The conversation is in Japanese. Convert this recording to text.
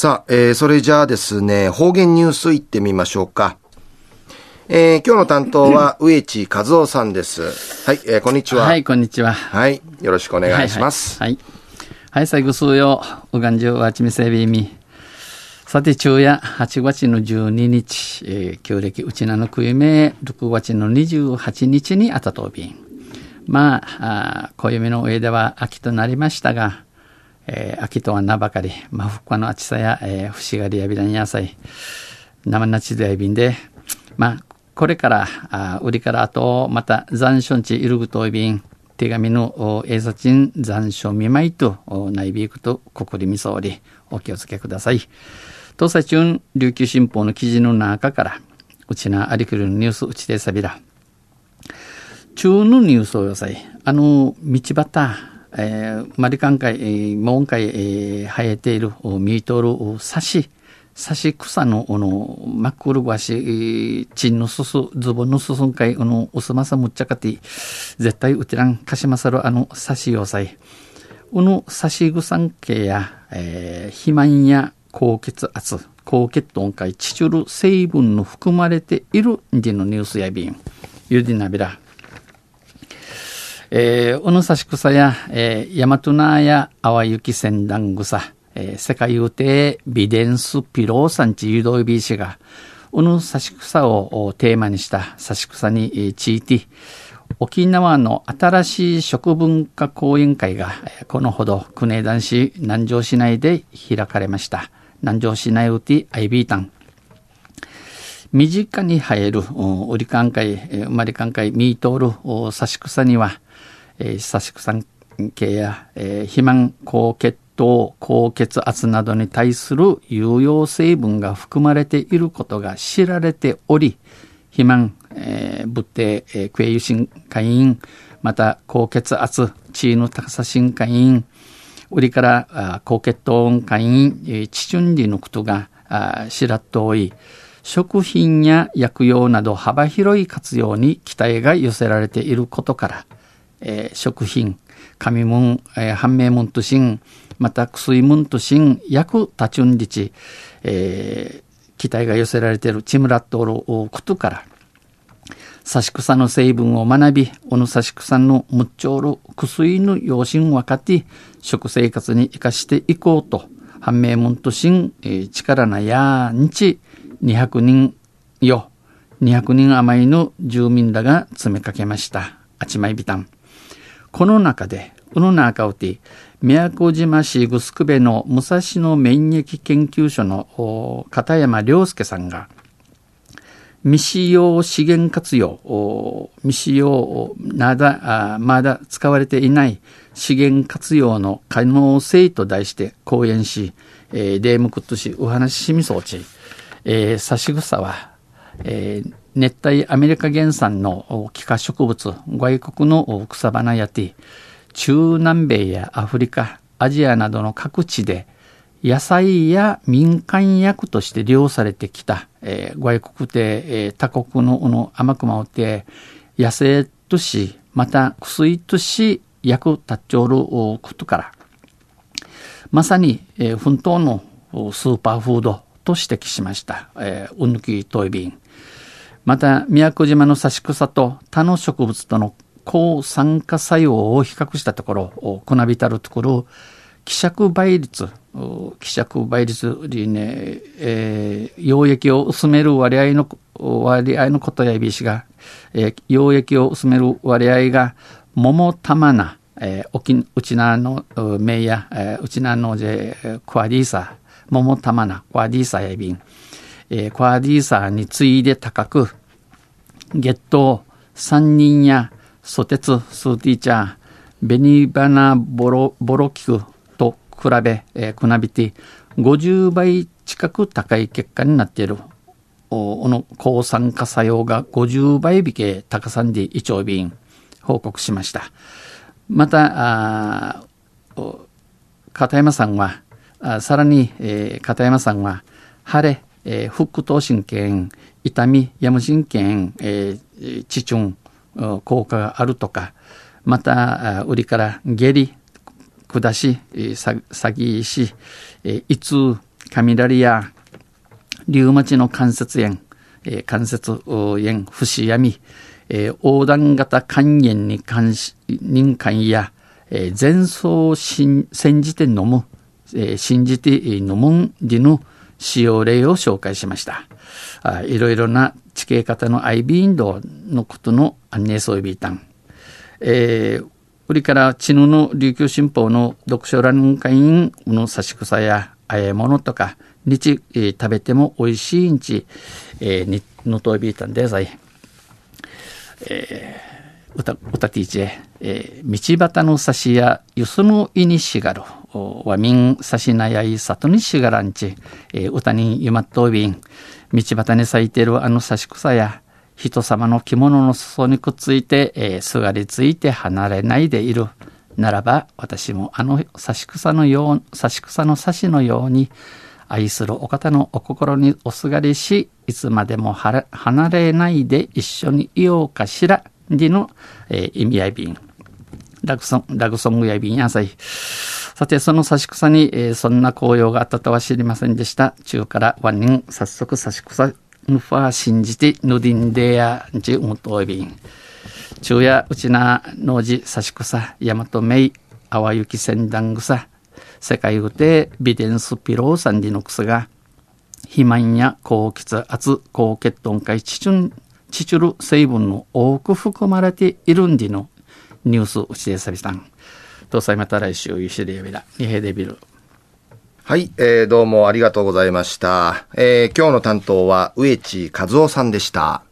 さあ、えー、それじゃあですね、方言ニュースいってみましょうか。えー、今日の担当は 植地和夫さんです。はい、えー、こんにちは。はい、こんにちは。はい、よろしくお願いします。はい、はい。はい、最後数曜、うがんじゅうわちみせびみ。さて、昼夜8月の12日、えー、旧暦うちなのくゆめ、6月の28日にあたとびん。まあ、あ暦の上では秋となりましたが、えー、秋とは名ばかり、ま、ふっかの暑さや、えー、節がりやびらん野菜、生なちでやびんで、まあ、これから、あ売りからあと、また残暑地いるぐといびん、手紙の映像賃残暑見舞いと内ビークとここりみそうり、お気をつけください。東西中琉球新報の記事の中から、うちなありくるニュースうちでさびら。中のニュースをよさい。あの、道端、えー、マリカン海、えー、門海、えー、生えているミートルサシ、サシ草の、あの、マックルワシ、チンのすす、ズボンのすすんかい、あの、おすまさむっちゃかて、絶対うちらん、かしまさるあの、サシ要塞。このサシグサン系や、えー、肥満や高血圧、高血糖かい、チチュル成分の含まれているんでのニュースやびん。ゆでなびら。えー、小野差し草や、えー、大和なや淡雪仙断草、えー、世界有定ビデンスピロー産地誘導ビーシが、小野差し草をテーマにした差し草について、沖縄の新しい食文化講演会が、このほど、国枝男市南城市内で開かれました。南城市内うてアイビータン。身近に生える、売り関係、生まれ関係、ミートール、差し草には、えー、久しく関係や、えー、肥満高血糖高血圧などに対する有用成分が含まれていることが知られており肥満、えー、物低、えー、クエ油心会員また高血圧血の高さ心会員売りから高血糖会員、えー、地順理のことが知らっとおい食品や薬用など幅広い活用に期待が寄せられていることからえー、食品、紙文、えー、判明文としん、また薬文としん、薬多チュンリチ、えー、期待が寄せられているチムラットロことから、刺し草の成分を学び、おの刺し草のむっちょる薬の養心分かって、食生活に生かしていこうと、判明文としん、えー、力なやんち、200人よ、200人余りの住民らが詰めかけました。あちまいびたん。この中で、この中をて、宮古島市グスクベの武蔵野免疫研究所の片山良介さんが、未使用資源活用、未使用なだまだ使われていない資源活用の可能性と題して講演し、えー、デームクットし、お話ししみそうち、えー、差し草は、えー、熱帯アメリカ原産の気化植物、外国の草花やて、中南米やアフリカ、アジアなどの各地で野菜や民間薬として利用されてきた、えー、外国で、えー、他国のの甘くまおて野生とし、また薬とし薬立っちょることから、まさに、えー、奮闘のスーパーフードと指摘しました。えー、うぬきトイビン。また宮古島の刺し草と他の植物との抗酸化作用を比較したところこなびたるところ希釈倍率希釈倍率にね、えー、溶液を薄める割合の割合のことやびしが、えー、溶液を薄める割合が桃玉な、えー、沖うちなの名や、えー、うちなのじクワディーサ桃玉なクワディーサやびん、えー、クワディーサに次いで高く月頭、三人やソテツ、スーティーチャー、ベニバナボロボロキクと比べ、えー、くなびて50倍近く高い結果になっている。おの抗酸化作用が50倍引け高さんで胃腸便報告しました。また、片山さんは、さらに、えー、片山さんは、晴れ、えー、副頭神経痛み、やむ神経、えー、地中効果があるとか、また、売りから下痢、下し、詐欺し、胃痛、雷や、竜町の関節炎、えー、関節炎、節闇、えー、横断型肝炎に関し、任管や、えー、前奏煎じて飲む、えー、信じて飲むんでの使用例を紹介しました。あいろいろな地形型の IB インドのことの安寧装備たん。えー、売りからチヌの琉球新報の読書欄会員の差し草やあえ物とか、日、えー、食べても美味しいんち、えー、に、のとびいたんでさい。えー、うた、うたていちえ、えー、道端の差しや、ゆすのいにしがる、わみんさしなやいさとにしがらんち、えー、歌にゆまっとうびん、道端に咲いているあの差し草や、人様の着物の裾にくっついて、えー、すがりついて離れないでいる。ならば、私もあの差し草のよう、差し草の差しのように、愛するお方のお心におすがりし、いつまでも離れないで一緒にいようかしら、での、えー、意味合い便。ラグソン、ラグソングや便やさい。さて、その差し草に、えー、そんな紅葉があったとは知りませんでした。中からワン人、早速差し草、ぬファー信じて、ぬりんでや、じうむといびん。中やうちな、農事、差し草、大和名、淡雪仙段草、世界うてビデンスピローサンディノクスが、肥満や高血圧、高血糖会チチュン、チチュル成分の多く含まれているんでのニュースうちでさびさん。どうさまた来週、ゆしりやびら、にへでびる。はい、えー、どうもありがとうございました。えー、今日の担当は植地和夫さんでした。